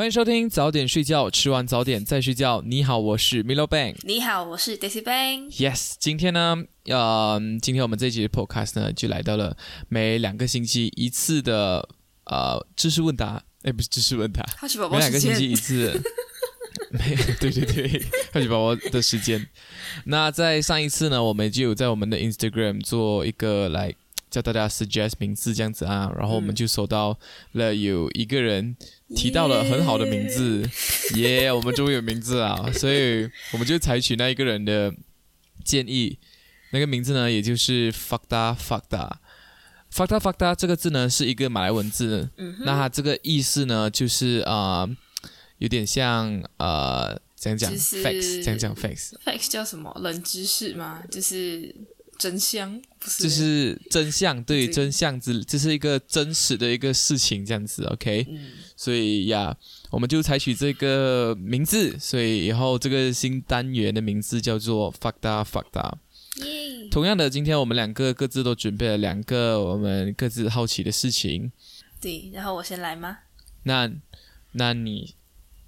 欢迎收听早点睡觉，吃完早点再睡觉。你好，我是 Milo Bang。你好，我是 Daisy Bang。Yes，今天呢，呃，今天我们这一集的 Podcast 呢，就来到了每两个星期一次的呃知识问答，哎，不是知识问答，好奇宝宝每两个星期，一次。没，对对对，好奇宝宝的时间。那在上一次呢，我们就有在我们的 Instagram 做一个来叫大家 suggest 名字这样子啊，然后我们嗯就收到了有一个人提到了很好的名字，耶我们终于有名字了，所以我们就采取那一个人的建议，那个名字呢，也就是 fakta fakta。fakta fakta 这个字呢是一个马来文字，嗯，那它这个意思呢，就是啊、呃有点像呃，讲讲 facts，怎样讲 facts，facts 叫什么？冷知识吗？就是真相，不是？就是真相，对对真相之，这是一个真实的一个事情，这样子，OK，嗯，所以呀，我们就采取这个名字，所以以后这个新单元的名字叫做 fakta fakta。耶，同样的，今天我们两个各自都准备了两个我们各自好奇的事情，对，然后我先来吗那那你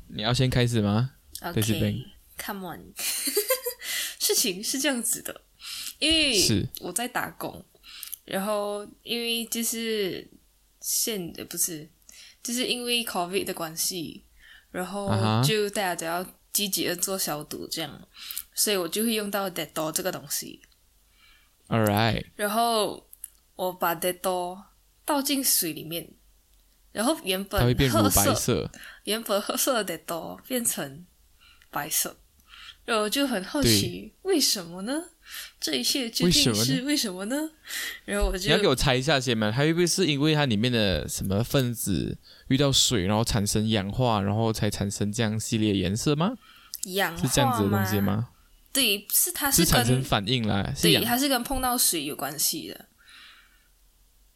你要先开始吗？Daisy Bang？OK，Come on，事情是这样子的，因为是我在打工，然后因为就是现呃不是，就是因为 COVID 的关系，然后就大家都要积极的做消毒，这样，所以我就会用到 Dettol 这个东西。All right，然后我把 Dettol 倒进水里面，然后原本它会变乳褐色，白色。原本褐色的 Dettol 变成白色，然后我就很好奇，为什么呢？这一切究为什么呢竟是为什么呢？然后我就你要给我猜一下先嘛，还会不会是因为它里面的什么分子遇到水，然后产生氧化，然后才产生这样系列颜色吗？氧化是这样子的东西吗？对，是它是产生反应啦，对，它是跟碰到水有关系的。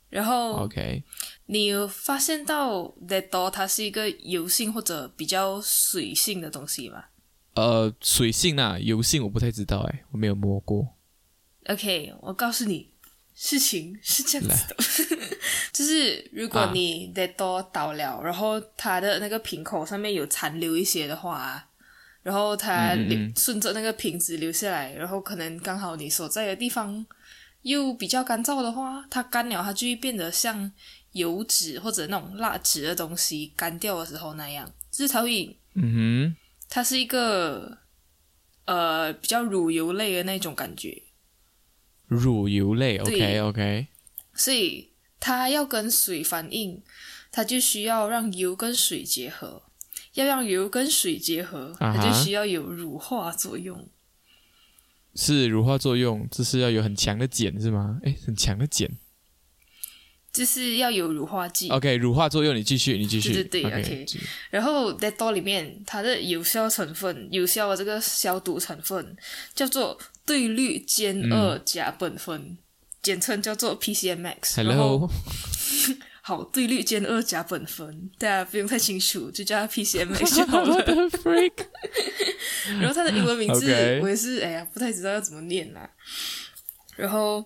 然后 OK，你有发现到 Dettol 它是一个油性或者比较水性的东西吗呃，水性啊，油性我不太知道哎，我没有摸过。？OK，我告诉你，事情是这样子的，就是如果啊你 Dettol 倒了，然后它的那个瓶口上面有残留一些的话啊，然后它流嗯嗯嗯。顺着那个瓶子流下来，然后可能刚好你所在的地方又比较干燥的话，它干了，它就会变得像油脂或者那种蜡质的东西干掉的时候那样，就是它会，嗯哼。它是一个呃比较乳油类的那种感觉，哼，乳油类，OK OK 所以它要跟水反应，它就需要让油跟水结合。要让油跟水结合，它就需要有乳化作用。是乳化作用，这是要有很强的碱是吗？哎，很强的碱。就是要有乳化剂。OK，乳化作用，你继续，你继续。对对对继续然后 Dettol 里面它的有效成分，有效的这个消毒成分叫做对氯歼嗯二甲苯酚，简称叫做 PCMX。Hello，好，对氯间二甲苯酚，大家不用太清楚，就叫它 PCMX 就 好了。What the freak？然后它的英文名字我也是，哎呀，不太知道要怎么念啦。然后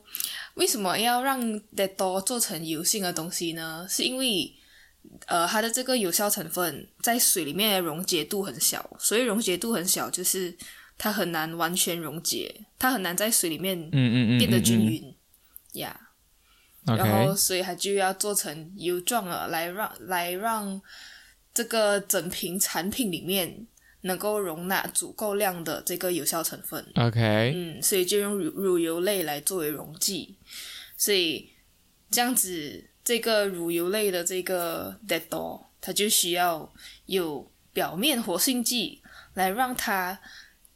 为什么要让 Dettol 做成油性的东西呢？是因为呃，它的这个有效成分在水里面的溶解度很小，所以溶解度很小就是它很难完全溶解，它很难在水里面嗯嗯嗯，变得均嗯。匀呀。嗯然后所以它就要做成油状了，来让来让这个整瓶产品里面能够容纳足够量的这个有效成分。OK，嗯，所以就用乳乳油类来作为溶剂，所以这样子这个乳油类的这个 Dettol，它就需要有表面活性剂来让它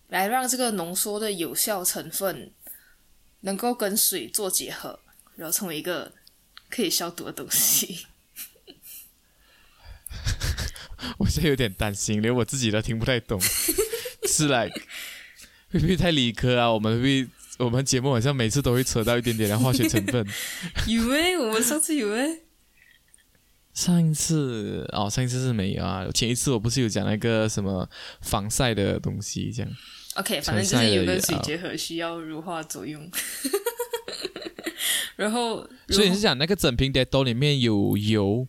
来让这个浓缩的有效成分能够跟水做结合，然后成为一个可以消毒的东西。我现在有点担心，连我自己都听不太懂。是来会不会太理科啊？我们会不会我们节目好像每次都会扯到一点点的化学成分。有诶，我们上次有诶。上一次哦，上一次是没有啊。前一次我不是有讲那个什么防晒的东西，这样 OK，反正就是油跟水结合需要乳化作用。然后，所以你是讲那个整瓶 Dettol 里面有油，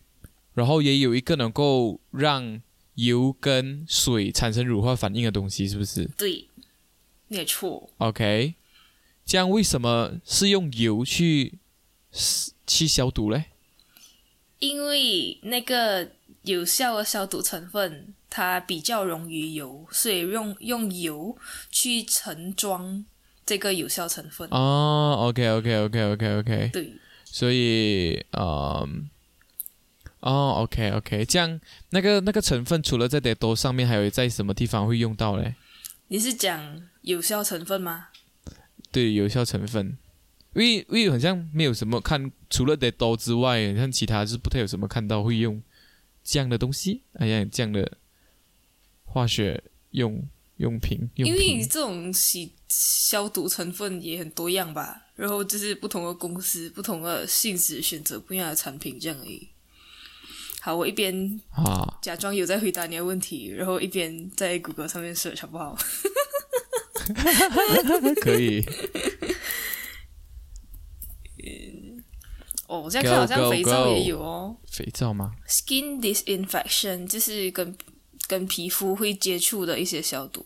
然后也有一个能够让油跟水产生乳化反应的东西，是不是对，没错。？OK，这样为什么是用油去去消毒嘞？因为那个有效的消毒成分，它比较溶于油，所以用用油去盛装这个有效成分。哦，OK，OK，OK，OK，OK，对，所以，嗯，哦，OK，OK，这样那个那个成分除了在 d e t o 上面，还有在什么地方会用到嘞？你是讲有效成分吗？对，有效成分，因为因为好像没有什么看，除了 d e t o 之外，像其他是不太有什么看到会用这样的东西，哎呀，这样的化学用用品用因为你。这种洗消毒成分也很多样吧，然后就是不同的公司、不同的性质选择不一样的产品这样而已。好，我一边啊，假装有在回答你的问题，然后一边在谷歌上面 search 好不好？可以，嗯哦，我现在看好像肥皂也有哦。肥皂吗？Skin disinfection 就是跟跟皮肤会接触的一些消毒。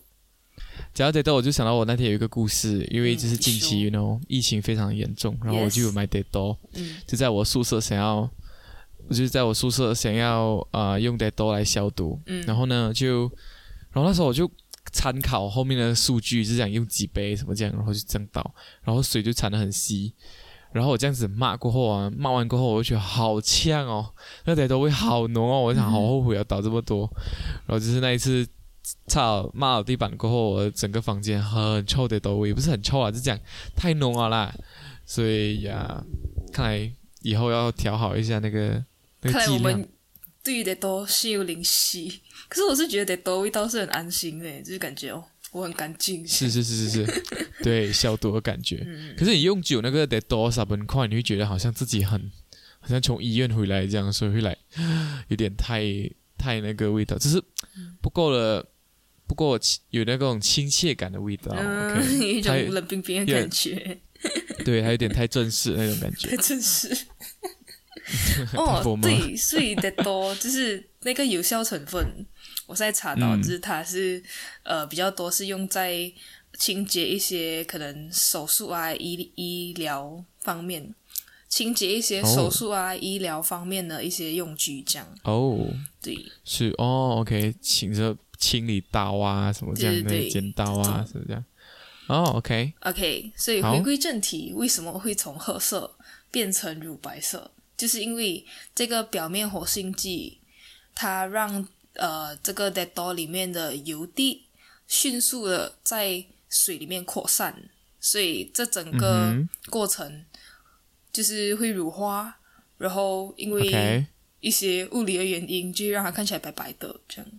讲到 e t o 我就想到我那天有一个故事，因为嗯就是近期你，you know，疫情非常严重，然后我就有买 e o 嗯就在我宿舍想要，我就是在我宿舍想要啊、呃用 e t o 来消毒，嗯，然后呢就，然后那时候我就参考后面的数据，就想用几杯什么这样，然后就这样倒，然后水就掺得很稀。然后我这样子骂过后啊，骂完过后我就觉得好呛哦，那 e t o 味好浓哦，我想好后悔要倒这么多。然后就是那一次差点骂了地板过后，我整个房间很臭的都味，不是很臭啊，就讲太浓了啦。所以呀，看来以后要调好一下那个那看。来我们对于 e t o 心有灵犀。可是我是觉得得多味道是很安心的，就是感觉哦，我很干净。是是是是是，对消毒的感觉。嗯，可是你用久那个 Dettol 沙本块，你会觉得好像自己很，好像从医院回来这样，所以会来 有点太太那个味道，就是不够了，不够有那种亲切感的味道。有一种冷冰冰的感觉，对，还有点太正式那种感觉。真是。太 哦对，所以得多 就是那个有效成分，我现在查到，嗯就是它是呃比较多是用在清洁一些可能手术啊医医疗方面，清洁一些哦手术啊、医疗方面的一些用具，这样哦，对。是哦，OK，请着清理刀啊什么这样的剪刀啊，什么这样。哦，OK，OK，所以回归正题，为什么会从褐色变成乳白色？就是因为这个表面活性剂，它让呃这个 e t o 里面的油滴迅速的在水里面扩散，所以这整个嗯过程就是会乳化，然后因为一些物理的原因，就让它看起来白白的这样。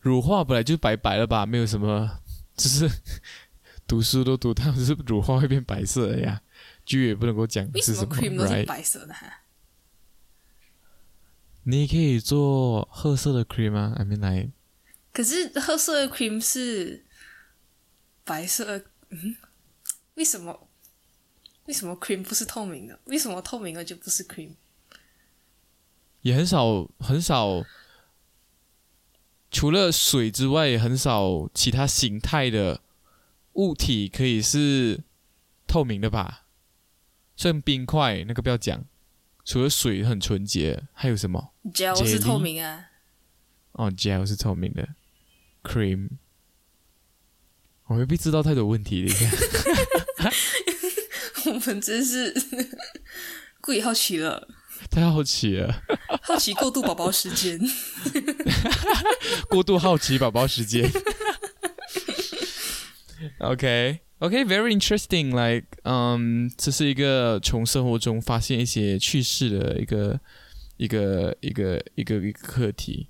乳化本来就白白了吧，没有什么，就是 读书都读到，就是乳化会变白色的呀。剧也不能够讲为什么是什么 cream 都是白色的哈？你可以做褐色的 cream 啊，I mean 来，可是褐色的 cream 是白色为什么？为什么 cream 不是透明的？为什么透明的就不是 cream？也很少很少，除了水之外，也很少其他形态的物体可以是透明的吧？虽然冰块那个不要讲，除了水很纯洁，还有什么？gel 是透明啊，哦，gel 是透明的，cream。我未必知道太多问题，等一下。我们真是过于好奇了，太好奇了，好奇过度宝宝时间。过度好奇宝宝时间。OK OK very interesting like 嗯、这是一个从生活中发现一些趣事的一个一个一个一个一个课题。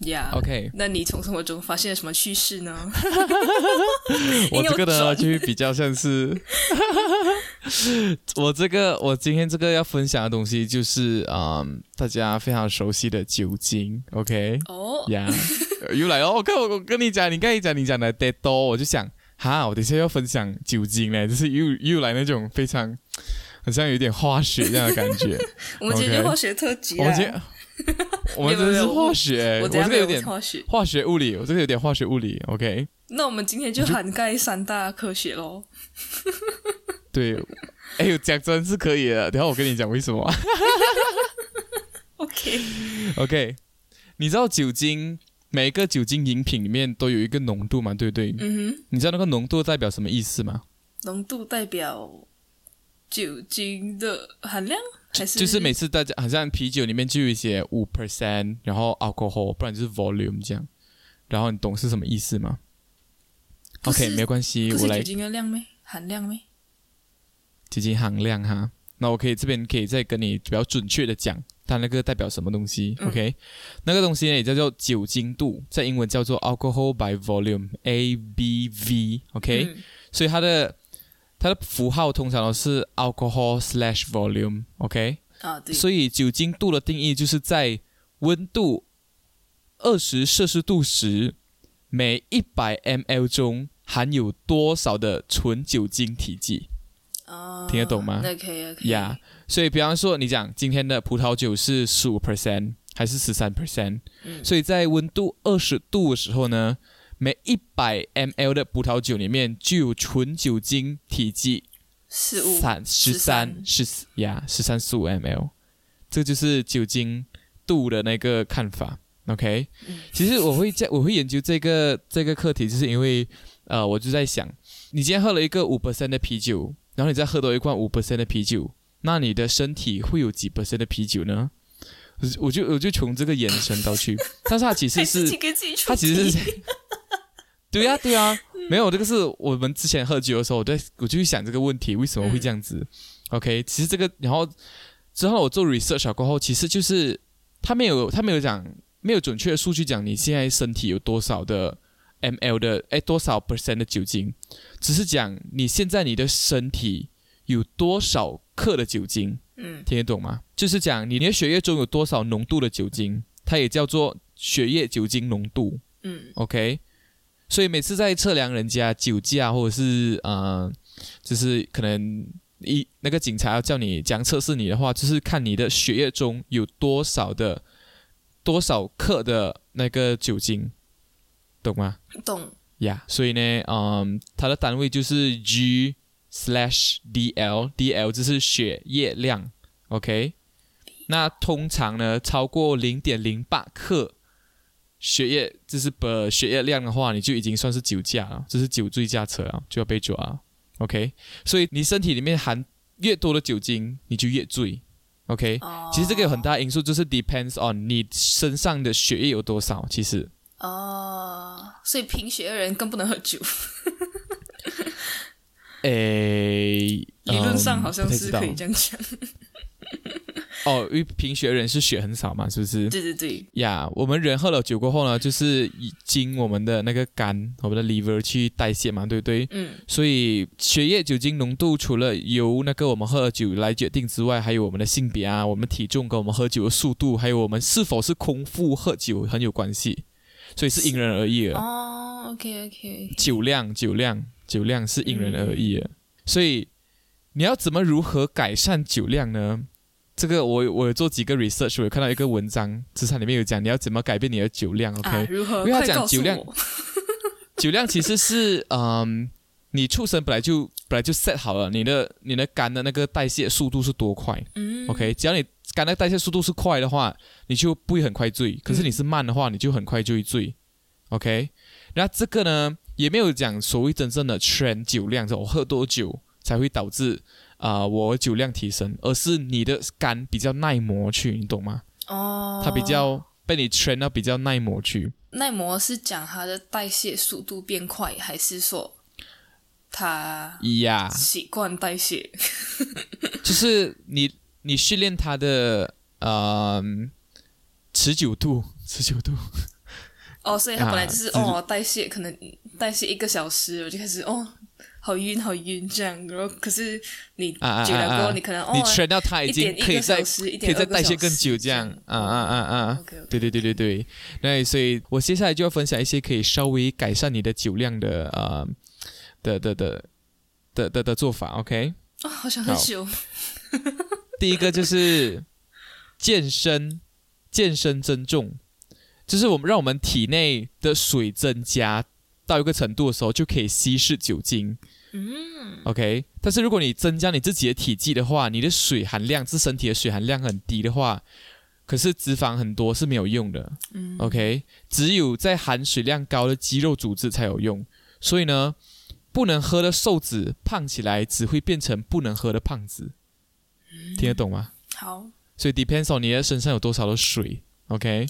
Yeah，、OK，那你从生活中发现了什么趣事呢？我这个呢转就会比较像是，我这个我今天这个要分享的东西就是嗯大家非常熟悉的酒精。OK。哦，呀，又来哦！我看我我跟你讲，你刚才讲你讲的 dead 多，我就想哈，我等一下要分享酒精嘞，就是又又来那种非常好像有点化学这样的感觉。我们今天化学特辑啊我们今天 我们真的是化学，我这个有点化学。化学物理，我这个有点化学物理。OK，那我们今天就涵盖三大科学喽。对，哎呦，讲真是可以的。等一下我跟你讲为什么。OK，OK，你知道酒精每个酒精饮品里面都有一个浓度嘛，对不对？嗯哼，你知道那个浓度代表什么意思吗？浓度代表酒精的含量，还是就是每次大家好像啤酒里面就有一些五 percent，然后 alcohol，不然就是 volume 这样。然后你懂是什么意思吗？OK，没关系，我来酒精的量没含量没？酒精含量哈。那我可以这边可以再跟你比较准确的讲，它那个代表什么东西、嗯。O k 那个东西呢也叫做酒精度，在英文叫做 alcohol by volume（ABV），OK，、嗯。所以它的它的符号通常都是 alcohol slash volume，OK，、啊，对，所以酒精度的定义就是在温度二十摄氏度时，每一百 ml 中含有多少的纯酒精体积。啊，听得懂吗？那可以啊，可以。呀所以比方说，你讲今天的葡萄酒是十五 percent 还是十三 percent？嗯。所以在温度二十度的时候呢，每一百 ml 的葡萄酒里面具有纯酒精体积十五三十三十呀十三十五 ml，这就是酒精度的那个看法。OK，、其实我会在我会研究这个这个课题，就是因为呃，我就在想，你今天喝了一个五 percent 的啤酒，然后你再喝多一罐五 percent 的啤酒，那你的身体会有几 percent 的啤酒呢？我就我就从这个延伸到去，但是他其实还是自己给自己出它其实题。是，对呀、对呀、没有这个是我们之前喝酒的时候，我在我就去想这个问题为什么会这样子。OK，其实这个然后之后我做 research 过后，其实就是他没有他没有讲没有准确的数据讲你现在身体有多少的 ml 的哎多少 percent 的酒精，只是讲你现在你的身体有多少克的酒精。嗯听得懂吗？就是讲你的血液中有多少浓度的酒精，它也叫做血液酒精浓度。嗯 OK，所以每次在测量人家酒驾，或者是呃，就是可能一那个警察要叫你讲测试你的话，就是看你的血液中有多少的多少克的那个酒精，懂吗？懂呀所以呢，嗯，它的单位就是 G slash DL，DL 就是血液量，OK。那通常呢，超过零点零八克血液，就是不血液量的话，你就已经算是酒驾了，这是酒醉驾车啊，就要被抓了，OK。所以你身体里面含越多的酒精，你就越醉，OK。哦。其实这个有很大因素，就是 depends on 你身上的血液有多少，其实。哦，所以贫血的人更不能喝酒，诶，理论上嗯好像是可以这样讲。哦，因为贫血人是血很少嘛，是不是？对对对，呀我们人喝了酒过后呢，就是已经我们的那个肝，我们的 liver 去代谢嘛，对不对？嗯所以血液酒精浓度除了由那个我们喝了酒来决定之外，还有我们的性别啊、我们体重跟我们喝酒的速度，还有我们是否是空腹喝酒很有关系，所以是因人而异的。哦，OK OK，酒量、酒量、酒量是因人而异的，所以你要怎么如何改善酒量呢？这个我我有做几个 research，我有看到一个文章，职场里面有讲你要怎么改变你的酒量。OK，、啊，如何？因为他快告诉讲酒量 酒量其实是嗯，你出生本来就本来就 set 好了，你的你的肝的那个代谢速度是多快。嗯 OK，只要你肝的代谢速度是快的话，你就不会很快醉；可是你是慢的话，你就很快就会醉。OK，那这个呢，也没有讲所谓真正的全酒量，就我喝多久才会导致啊、呃我酒量提升，而是你的肝比较耐磨去，你懂吗？哦，它比较被你 train 到比较耐磨去。耐磨是讲它的代谢速度变快，还是说它呀、习惯代谢？就是你你训练它的呃持久度，持久度。哦，所以他本来就是、啊哦代谢，可能代谢一个小时，我就开始哦好晕好晕这样，然后可是你啊啊久了过后，啊啊你可能哦你 train 到它已一经可以再可以再代谢更久这样啊啊啊啊。对对对对对，那所以我接下来就要分享一些可以稍微改善你的酒量的呃的的的的的的做法。OK，哦，好想喝好。酒，第一个就是健身健身增重，就是我们让我们体内的水增加到一个程度的时候，就可以稀释酒精。嗯，OK。但是如果你增加你自己的体积的话，你的水含量，自身体的水含量很低的话，可是脂肪很多是没有用的。嗯 OK，只有在含水量高的肌肉组织才有用。所以呢，不能喝的瘦子胖起来只会变成不能喝的胖子，听得懂吗？好，所以 depends on 你的身上有多少的水，OK。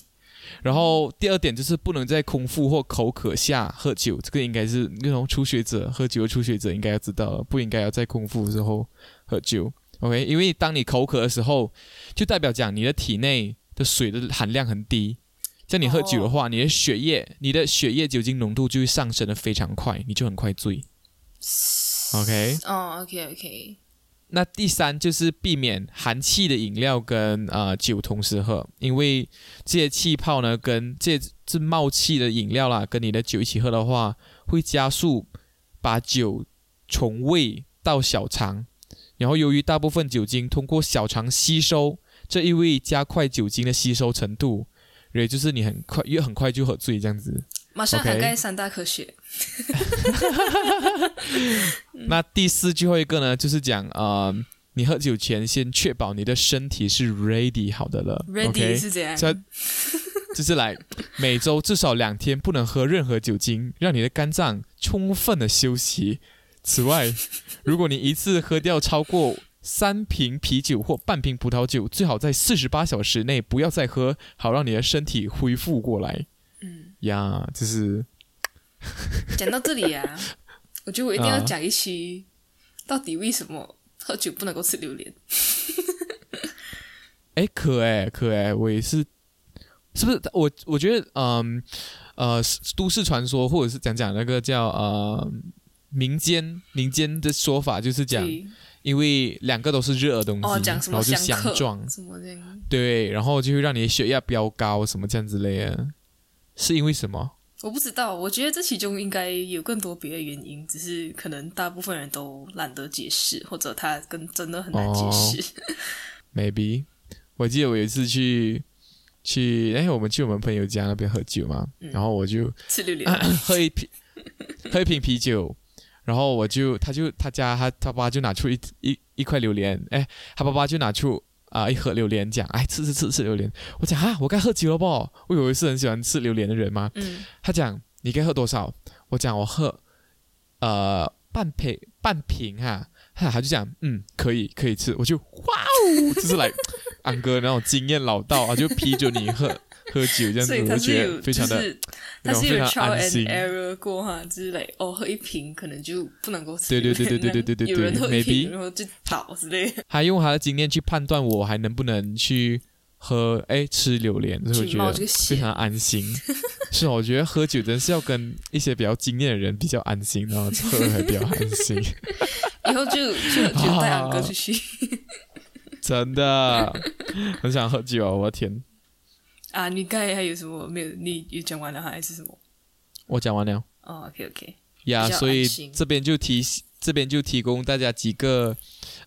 然后第二点就是不能在空腹或口渴下喝酒，这个应该是那种初学者喝酒的初学者应该要知道的，不应该要在空腹的时候喝酒，OK。因为当你口渴的时候，就代表讲你的体内的水的含量很低，像你喝酒的话，你的血液你的血液酒精浓度就会上升的非常快，你就很快醉，OK。哦，OK OK，那第三就是避免含气的饮料跟呃酒同时喝，因为这些气泡呢跟这这冒气的饮料啦，跟你的酒一起喝的话，会加速把酒从胃到小肠，然后由于大部分酒精通过小肠吸收，这意味加快酒精的吸收程度，也就是你很快越很快就喝醉这样子。马上涵盖三大科学。那第四最后一个呢，就是讲呃，你喝酒前先确保你的身体是 ready 好的了 Ready？是怎样？这就是来每周至少两天不能喝任何酒精，让你的肝脏充分的休息。此外，如果你一次喝掉超过三瓶啤酒或半瓶葡萄酒，最好在四十八小时内不要再喝，好让你的身体恢复过来。嗯，呀，就是 讲到这里啊，我觉得我一定要啊讲一期，到底为什么喝酒不能够吃榴莲？哎，可哎可哎，我也是，是不是？我我觉得，嗯呃，都市传说或者是讲讲那个叫呃民间民间的说法，就是讲，因为两个都是热的东西，哦，讲什么然后就相撞？对，然后就会让你的血压飙高，什么这样之类的，是因为什么？我不知道，我觉得这其中应该有更多别的原因，只是可能大部分人都懒得解释，或者他跟真的很难解释。maybe，我记得我有一次去去，哎，我们去我们朋友家那边喝酒嘛，嗯然后我就吃榴莲，喝一瓶喝一瓶啤酒，然后我就他就他家他他爸就拿出一一一块榴莲，哎，他爸爸就拿出啊、一盒榴莲，讲哎吃吃吃吃榴莲，我讲啊我该喝酒了不？我以为是很喜欢吃榴莲的人嘛，嗯，他讲你该喝多少？我讲我喝呃半瓶半瓶哈、哈，他就讲嗯可以可以吃，我就哇哦，就是来安哥那种经验老道啊，就批准你喝喝酒这样子，我觉得非常的、就是他是有那种非常 trial 安 and 心。error 过哈之类，哦，喝一瓶可能就不能够吃对对，对对对对对对有人喝一 maybe 瓶然后就倒之类的，他用他的经验去判断我还能不能去喝，哎，吃榴莲，所以我觉得非常安心。是，我觉得喝酒真是要跟一些比较经验的人比较安心，然后喝还比较安心，以后就就就带安哥出去真的很想喝酒啊！我的天，啊。你刚才还有什么没有？你有讲完了还是什么？我讲完了哦，OK OK，呀，所以这边就提这边就提供大家几个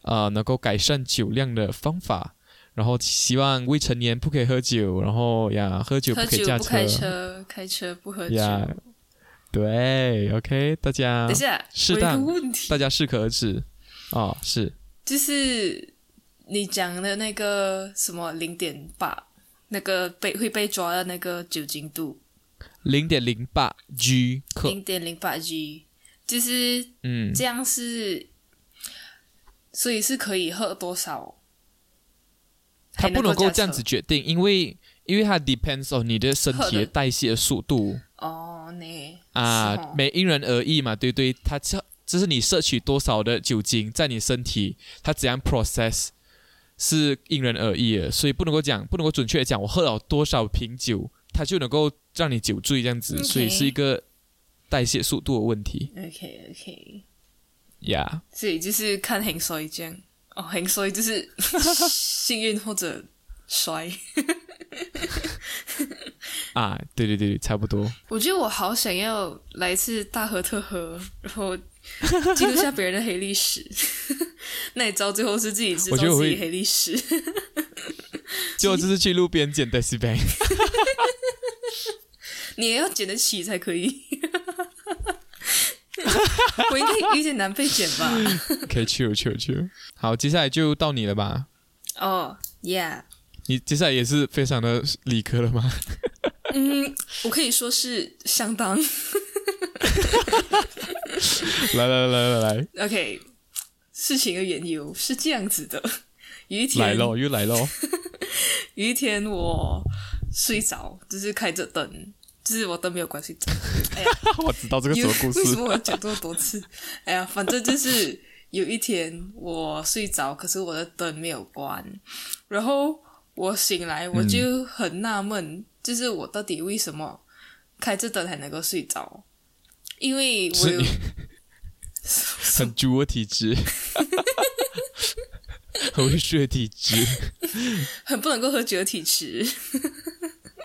呃能够改善酒量的方法。然后希望未成年不可以喝酒，然后呀，喝酒不可以驾车不开车，开车不喝酒。呀对，OK，大家等一下，适当问题，大家适可而止。哦，是就是你讲的那个什么零点八，那个被会被抓的那个酒精度，零点零八 G 克，零点零八 G，就是嗯，这样是，所以是可以喝多少？它不能够这样子决定，因为因为它 depends on 你的身体喝的。的代谢速度。哦，那啊每因人而异嘛，对对，它这这是你摄取多少的酒精在你身体，它怎样 process 是因人而异的，所以不能够讲，不能够准确的讲，我喝了多少瓶酒，它就能够让你酒醉这样子所以是一个代谢速度的问题 OK OK，呀。所以就是看很衰这样哦，很衰就是 幸运或者衰。啊，对对对对，差不多。我觉得我好想要来一次大喝特喝，然后记录下别人的黑历史。那你知道最后是自己知道我觉得我自己黑历史。结果就是去路边捡 e i b a 你也要捡得起才可以。我应该有点难被捡吧？可以去去去。好，接下来就到你了吧？哦、y e a h 你接下来也是非常的理科了吗？嗯，我可以说是相当。来来来来来 OK，事情的缘由是这样子的：有一天，来喽，又来喽！有一天我睡着，就是开着灯，就是我灯没有关睡着。哎呀，我知道这个什有么故为什么我要讲这么多次？哎呀，反正就是有一天我睡着，可是我的灯没有关，然后我醒来，我就很纳闷，就是我到底为什么开着灯还能够睡着？因为我有很猪的体质，很会睡的体质 很不能够喝酒的体质，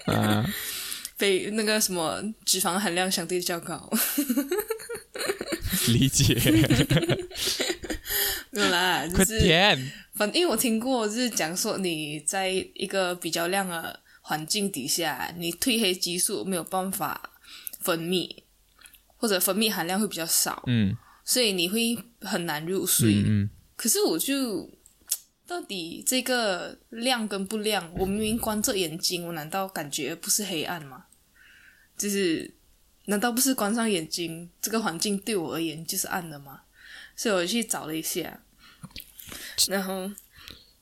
啊！被那个什么脂肪含量相对较高。理解，没有啦，就是点！反因为我听过，就是讲说你在一个比较亮的环境底下，你褪黑激素没有办法分泌，或者分泌含量会比较少，嗯所以你会很难入睡。嗯嗯，可是我就 到底这个亮跟不亮，我明明关着眼睛，我难道感觉不是黑暗吗？就是难道不是关上眼睛，这个环境对我而言就是暗的吗？所以我去找了一下，然后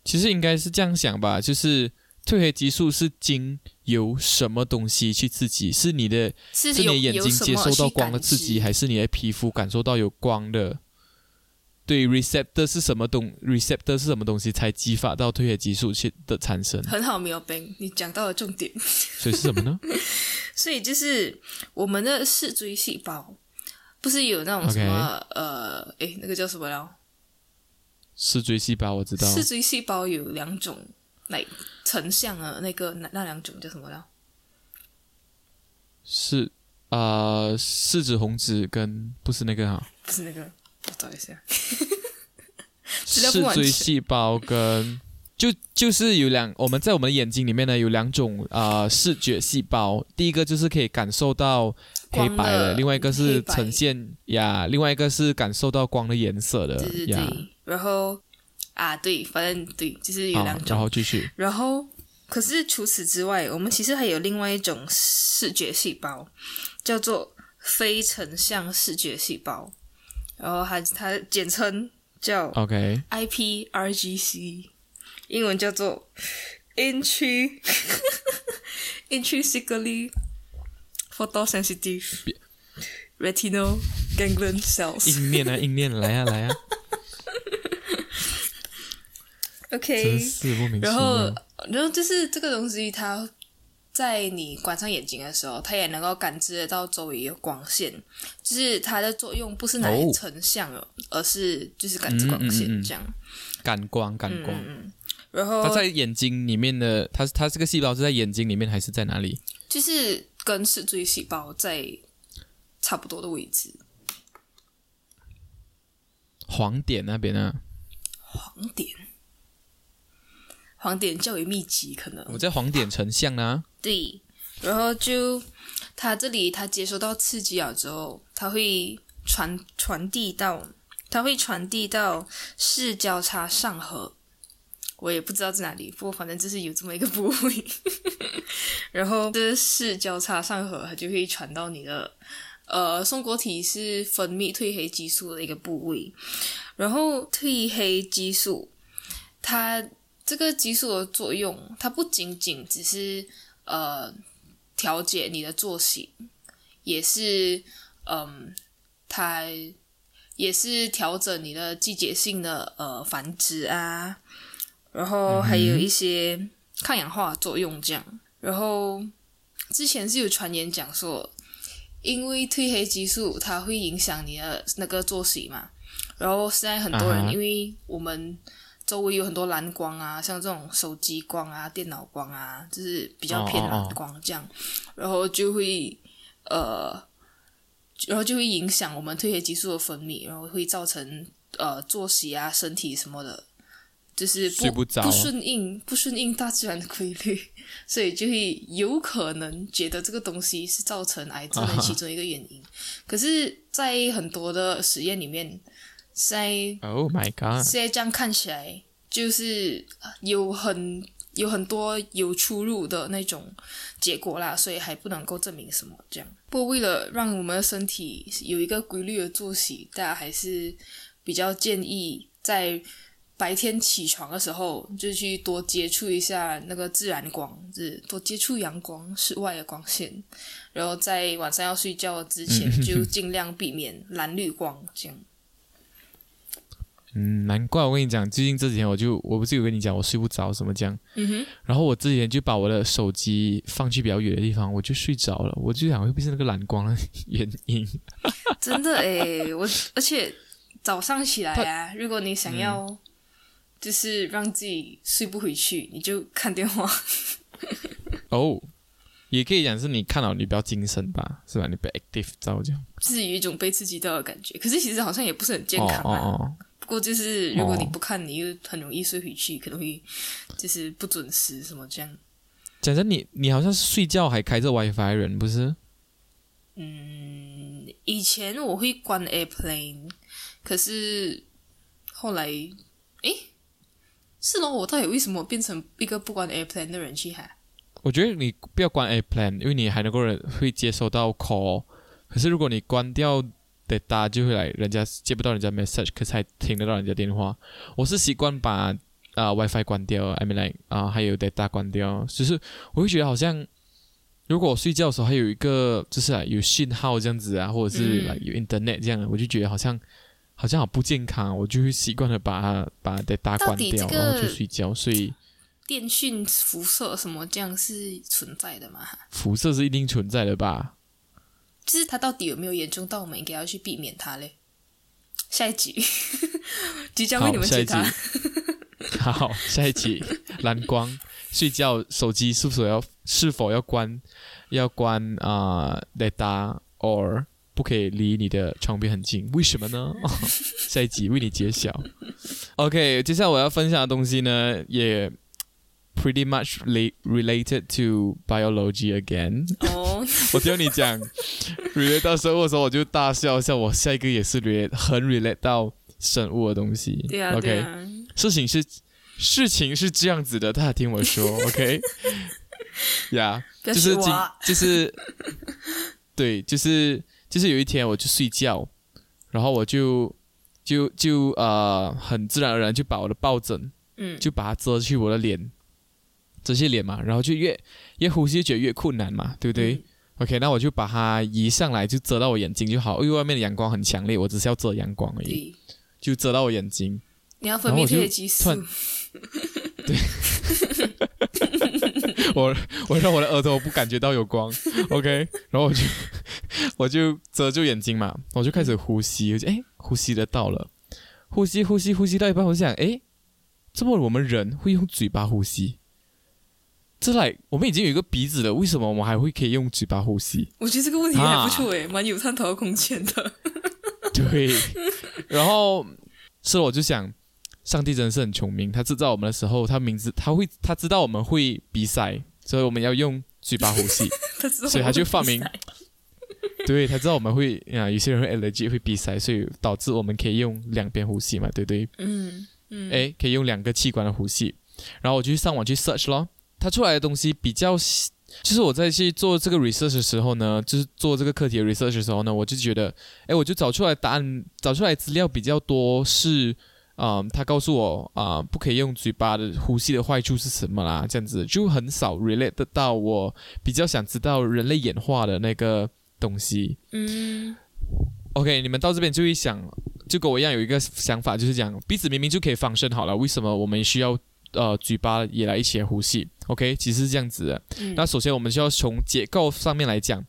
其实应该是这样想吧，就是褪黑激素是经由什么东西去刺激？是你的是你眼睛接受到光的刺激，还是你的皮肤感受到有光的？对，receptor 是什么东？receptor 是什么东西才激发到褪黑激素去的产生？很好，没有 Ben，你讲到了重点。所以是什么呢？所以就是我们的视锥细胞，不是有那种什么呃，诶，那个叫什么了？视锥细胞我知道，视锥细胞有两种，来成像啊那个那那两种叫什么了？是啊，视紫红紫跟不是那个哈，不是那个，我找一下。视锥细胞跟就就是有两，我们在我们的眼睛里面呢有两种啊、呃视觉细胞，第一个就是可以感受到黑白的，的另外一个是呈现呀，另外一个是感受到光的颜色的呀。然后啊，对，反正对，就是有，两种。然后继续。然后，可是除此之外，我们其实还有另外一种视觉细胞，叫做非成像视觉细胞，然后它它简称叫 OK，IPRGC，英文叫做 intri intrinsically photosensitive retinal ganglion cells。硬念啊，硬念，来啊，来啊，OK，然后。，然后就是这个东西，它在你关上眼睛的时候，它也能够感知得到周围有光线，就是它的作用不是拿来哦成像了，而是就是感知光线嗯嗯嗯嗯这样。感光，感光。嗯嗯。然后它在眼睛里面的，它它这个细胞是在眼睛里面还是在哪里？就是跟视锥细胞在差不多的位置。黄点那边啊，黄点，黄点较为密集，可能。我在黄点成像呢、对，然后就它这里它接收到刺激了之后，它会传传递到，它会传递到视交叉上颌，我也不知道在哪里，不过反正就是有这么一个部位，然后这视交叉上颌，它就会传到你的。呃，松果体是分泌褪黑激素的一个部位，然后褪黑激素，它这个激素的作用，它不仅仅只是呃调节你的作息，也是嗯，它也是调整你的季节性的呃繁殖啊，然后还有一些抗氧化作用这样。然后之前是有传言讲说，因为褪黑激素它会影响你的那个作息嘛，然后现在很多人因为我们周围有很多蓝光啊，像这种手机光啊、电脑光啊，就是比较偏蓝光这样，然后就会呃，然后就会影响我们褪黑激素的分泌，然后会造成呃作息啊、身体什么的就是睡不不顺应不顺应大自然的规律，所以就会有可能觉得这个东西是造成癌症的 其中一个原因。可是，在很多的实验里面，在 Oh my god！现在这样看起来，就是呃有很有很多有出入的那种结果啦，所以还不能够证明什么这样。不过为了让我们的身体有一个规律的作息，大家还是比较建议在白天起床的时候，就去多接触一下那个自然光，就是多接触阳光、室外的光线，然后在晚上要睡觉之前，就尽量避免蓝绿光，这样。嗯，难怪我跟你讲，最近这几天我就我不是有跟你讲我睡不着什么这样，嗯哼，然后我之前就把我的手机放去比较远的地方，我就睡着了。我就想会不会是那个蓝光的原因？真的诶，我而且早上起来啊，如果你想要就是让自己睡不回去，你就看电话。哦，也可以讲是你看到你比较精神吧，是吧？你比较 active 照这样。就是有一种被刺激到的感觉，可是其实好像也不是很健康哦啊。哦不过就是如果你哦不看，你又很容易睡回去，可能会就是不准时什么这样。讲真，你你好像是睡觉还开着 WiFi 的人不是？嗯，以前我会关 Airplane，可是后来，诶，是咯，我到底为什么变成一个不关 Airplane 的人去哈？我觉得你不要关 Airplane，因为你还能够会接收到 call。可是如果你关掉 data，就会来人家接不到人家 message，可是还听得到人家电话。我是习惯把啊、WiFi 关掉，I mean like 啊、还有 data 关掉，就是我会觉得好像。如果我睡觉的时候还有一个就是啊有信号这样子啊，或者是有 internet 这样的，我就觉得好像好像好不健康，我就会习惯的把它把 data 关掉，这个然后去睡觉。所以电讯辐射什么这样是存在的吗？辐射是一定存在的吧？就是它到底有没有严重到我们应该要去避免它嘞？下一集 即将为你，们解答。。好，下一集蓝光睡觉手机是否要是否要关要关啊、data or 不可以离你的床边很近？为什么呢？下一集为你揭晓。OK，接下来我要分享的东西呢，也 pretty much relate related to biology again。哦，我听你讲 relate 到生物的时候，我就大笑一下。我下一个也是 relate 很 relate 到生物的东西。对啊，OK，对啊，事情是事情是这样子的，大家听我说，OK？呀、就是今就是对，就是就是有一天我就睡觉，然后我就就就呃很自然而然就把我的抱枕嗯，就把它遮去我的脸，遮去脸嘛，然后就越越呼吸就觉得越困难嘛，对不对？嗯。OK，那我就把它移上来，就遮到我眼睛就好，因为外面的阳光很强烈，我只是要遮阳光而已，就遮到我眼睛。你要分泌然后我就褪激素对，我我让我的额头不感觉到有光，OK，然后我就 我就遮住眼睛嘛，我就开始呼吸，我就哎呼吸得到了，呼吸呼吸呼吸到一半，我想哎，这么我们人会用嘴巴呼吸？这来我们已经有一个鼻子了，为什么我们还会可以用嘴巴呼吸？我觉得这个问题啊还不错诶，蛮有探讨的空间的。对，然后是我就想，上帝真的是很聪明，他制造我们的时候，他名字他会他知道我们会鼻塞，所以我们要用嘴巴呼吸。他所以他就发明对，他知道我们会啊，有些人会 allergy 会鼻塞，所以导致我们可以用两边呼吸嘛，对不对？嗯嗯，诶，可以用两个器官的呼吸。然后我就去上网去 search 咯，它出来的东西比较，就是我在去做这个 research 的时候呢，就是做这个课题的 research 的时候呢，我就觉得，诶，我就找出来答案，找出来资料比较多是。啊、他告诉我啊、不可以用嘴巴的呼吸的坏处是什么啦？这样子就很少 relate 得到我比较想知道人类演化的那个东西。嗯 OK，你们到这边就会想，就跟我一样有一个想法，就是讲鼻子明明就可以放生好了，为什么我们需要呃嘴巴也来一起来呼吸？OK，其实是这样子的。嗯，那首先我们需要从结构上面来讲，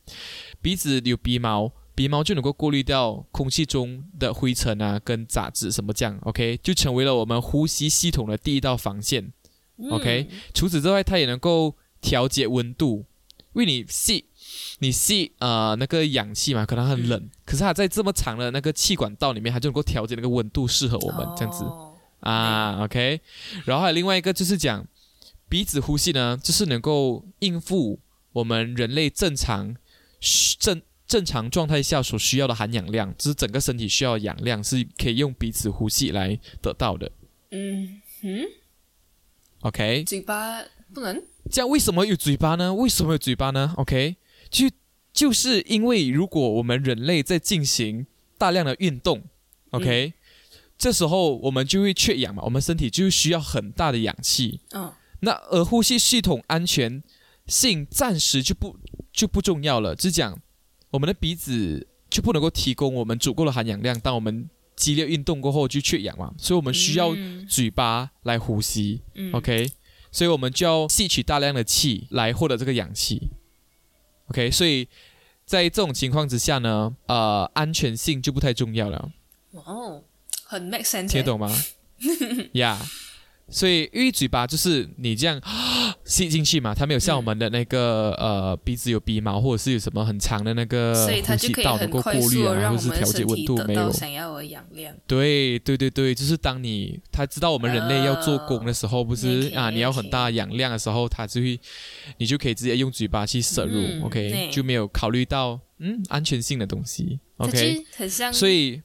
鼻子有鼻毛，鼻毛就能够过滤掉空气中的灰尘啊跟杂质什么这样，OK，就成为了我们呼吸系统的第一道防线。嗯 OK 除此之外，它也能够调节温度，因为你吸你吸呃那个氧气嘛，可能很冷，可是它在这么长的那个气管道里面，它就能够调节那个温度，适合我们这样子。哦啊，OK。然后还有另外一个就是讲鼻子呼吸呢，就是能够应付我们人类正常正正常状态下所需要的含氧量，就是整个身体需要氧量是可以用鼻子呼吸来得到的。嗯哼，OK，嘴巴不能。这样为什么有嘴巴呢？为什么有嘴巴呢？OK，就就是因为如果我们人类在进行大量的运动，OK，、这时候我们就会缺氧嘛，我们身体就需要很大的氧气。嗯。那而呼吸系统安全性暂时就不就不重要了，就是讲我们的鼻子就不能够提供我们足够的含氧量，当我们激烈运动过后就缺氧嘛，所以我们需要嗯。嘴巴来呼吸。嗯。OK，所以我们就要吸取大量的气来获得这个氧气。OK，所以在这种情况之下呢，呃，安全性就不太重要了，哦，很 make sense，欸听懂吗？呀、所以因为嘴巴就是你这样 吸进去嘛，它没有像我们的那个、呃鼻子有鼻毛，或者是有什么很长的那个所以它呼吸就可以很道能够过滤啊，或者是调节温度没有。想要的氧量。对对对对，就是当你他知道我们人类要做工的时候，不是 OK，啊，你要很大的氧量的时候，它就会，你就可以直接用嘴巴去摄入、嗯 o k 就没有考虑到嗯安全性的东西，OK，很像，所以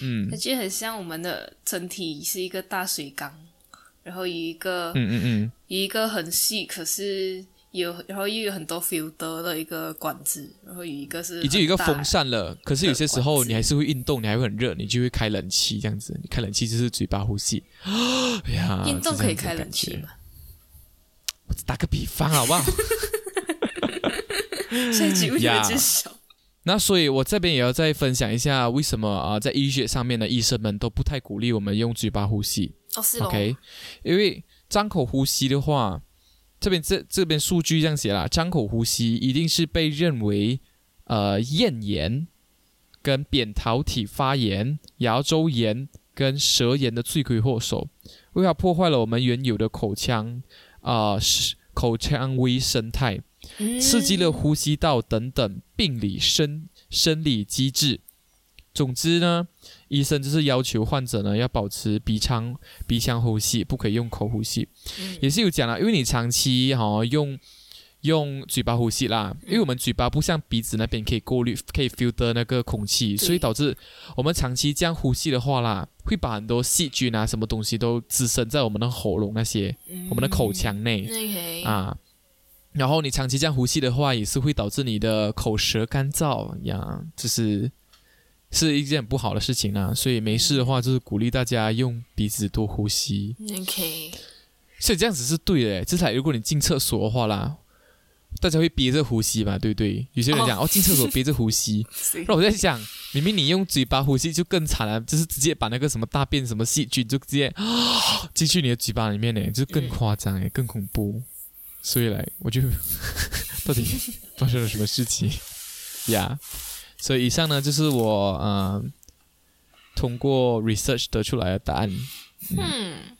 嗯它就很像我们的整体是一个大水缸，然后有一个、嗯嗯嗯，有一个很细，可是有然后又有很多 filter 的一个管子，然后有一个是已经有一个风扇了，可是有些时候你还是会运动，你还会很热，你就会开冷气这样子，你开冷气就是嘴巴呼吸，哎呀，运动可以开冷气吗？我打个比方好不好？所以举不呀就小？那所以，我这边也要再分享一下，为什么啊、在医学上面的医生们都不太鼓励我们用嘴巴呼吸。哦，是咯 OK，因为张口呼吸的话，这边这这边数据这样写啦，张口呼吸一定是被认为呃咽炎、跟扁桃体发炎、牙周炎跟舌炎的罪魁祸首，为它破坏了我们原有的口腔啊、是口腔微生态。嗯刺激了呼吸道等等病理生生理机制。总之呢，医生就是要求患者呢要保持鼻腔鼻腔呼吸，不可以用口呼吸。嗯也是有讲了，因为你长期哈、用用嘴巴呼吸啦，因为我们嘴巴不像鼻子那边可以过滤、可以 filter 那个空气，所以导致我们长期这样呼吸的话啦，会把很多细菌啊、什么东西都滋生在我们的喉咙那些、我们的口腔内。啊。然后你长期这样呼吸的话，也是会导致你的口舌干燥呀，就是是一件不好的事情啊。所以没事的话，就是鼓励大家用鼻子多呼吸。OK，所以这样子是对的，至少如果你进厕所的话啦，大家会憋着呼吸嘛，对不对？有些人讲哦进厕所憋着呼吸，那我在想，明明你用嘴巴呼吸就更惨了，就是直接把那个什么大便什么细菌就直接 进去你的嘴巴里面呢，就更夸张哎，更恐怖。所以来，我就 到底 发生了什么事情？呀所以以上呢就是我呃通过 research 得出来的答案。嗯，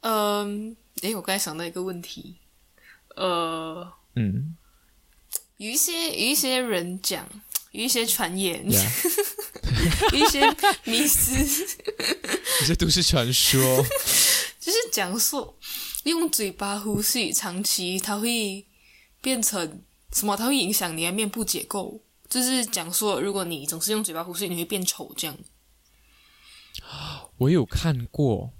嗯，诶，我刚才想到一个问题，呃，嗯。有一些有一些人讲，有一些传言，呀，有一些迷思，这些都市传说。就是讲说用嘴巴呼吸，长期它会变成什么？它会影响你的面部结构。就是讲说，如果你总是用嘴巴呼吸，你会变丑这样。我有看过，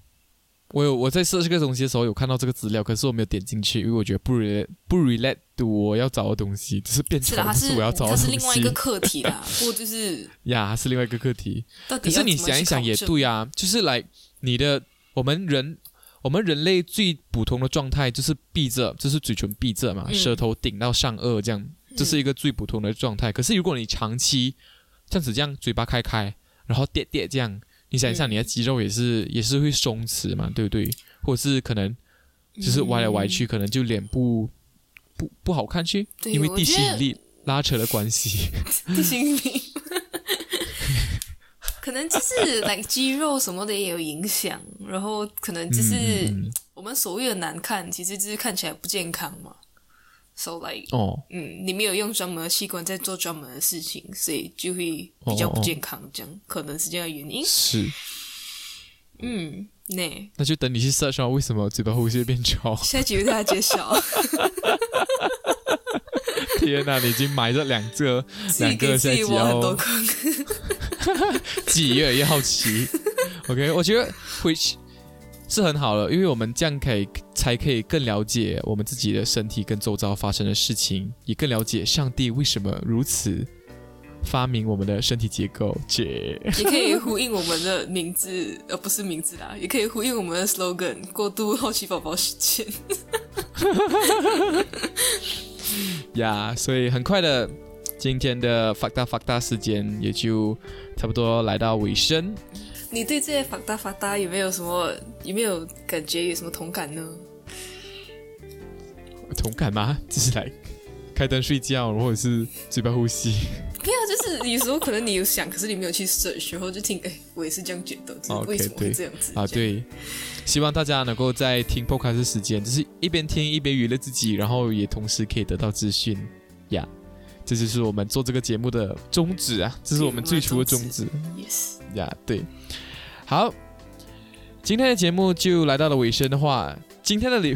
我有我在设这个东西的时候有看到这个资料，可是我没有点进去，因为我觉得不 relate 不 relate 我要找的东西，只是变丑是我要找的东是另外一个课题啦。不过就是呀，是另外一个课题。可是你想一想也对啊，就是来你的我们人我们人类最普通的状态就是闭着，就是嘴唇闭着嘛，嗯舌头顶到上颚这样，这是一个最普通的状态。可是如果你长期这样子这样嘴巴开开，然后点点这样，你想一想嗯你的肌肉也是、也是会松弛嘛，对不对？或者是可能就是歪来歪去，可能就脸部不不好看去，因为地心引力拉扯的关系。地心引力，可能就是 来肌肉什么的也有影响，然后可能就是我们所谓的难看，其实就是看起来不健康嘛。So like，哦，嗯，你没有用专门的器官在做专门的事情，所以就会比较不健康，这样可能是这样的原因。是。嗯，那那就等你去 search 为什么嘴巴呼吸变丑。下集为大家揭晓。天哪，你已经埋了两个两个下集给自己越来越好奇。OK，我觉得回去是很好了，因为我们这样可以才可以更了解我们自己的身体跟周遭发生的事情，也更了解上帝为什么如此发明我们的身体结构。姐，也可以呼应我们的名字，呃，不是名字啦，也可以呼应我们的 slogan：过度好奇宝宝时间。呀所以很快的，今天的法大法大时间也就差不多来到尾声。你对这些法大法大有没有什么有没有感觉有什么同感呢？同感吗？就是来开灯睡觉，或者是嘴巴呼吸。没有，就是有时候可能你有想，可是你没有去 search，然后就听，哎，我也是这样觉得，就是为什么会这样子啊，，对，希望大家能够在听 podcast 时间，就是一边听一边娱乐自己，然后也同时可以得到资讯呀。这就是我们做这个节目的宗旨啊，这是我们最初的宗旨，yes，呀。对，好，今天的节目就来到了尾声的话，今天的礼，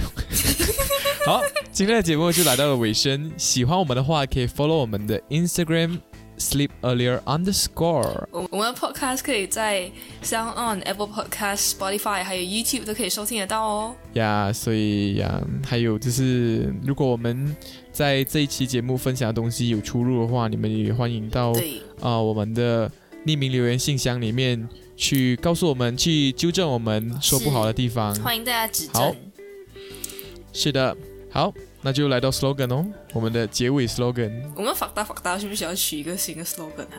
好，今天的节目就来到了尾声。喜欢我们的话，可以 follow 我们的 Instagram sleep earlier underscore。我我们的 podcast 可以在 Sound On、Apple Podcast、Spotify 还有 YouTube 都可以收听得到哦。呀所以呀，还有就是，如果我们在这一期节目分享的东西有出入的话，你们也欢迎到啊、对，我们的匿名留言信箱里面去告诉我们，去纠正我们说不好的地方。欢迎大家指好正。是的，好，那就来到 slogan 哦，我们的结尾 slogan。我们法大法大是不需要取一个新的 slogan 啊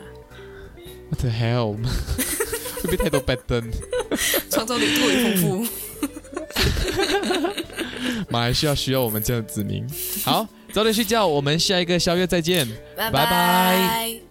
？What the hell？会不会太多 bad 灯？创造力过于丰富。马来西亚需要我们这样的子民。好，早点睡觉，我们下一个宵夜再见。拜拜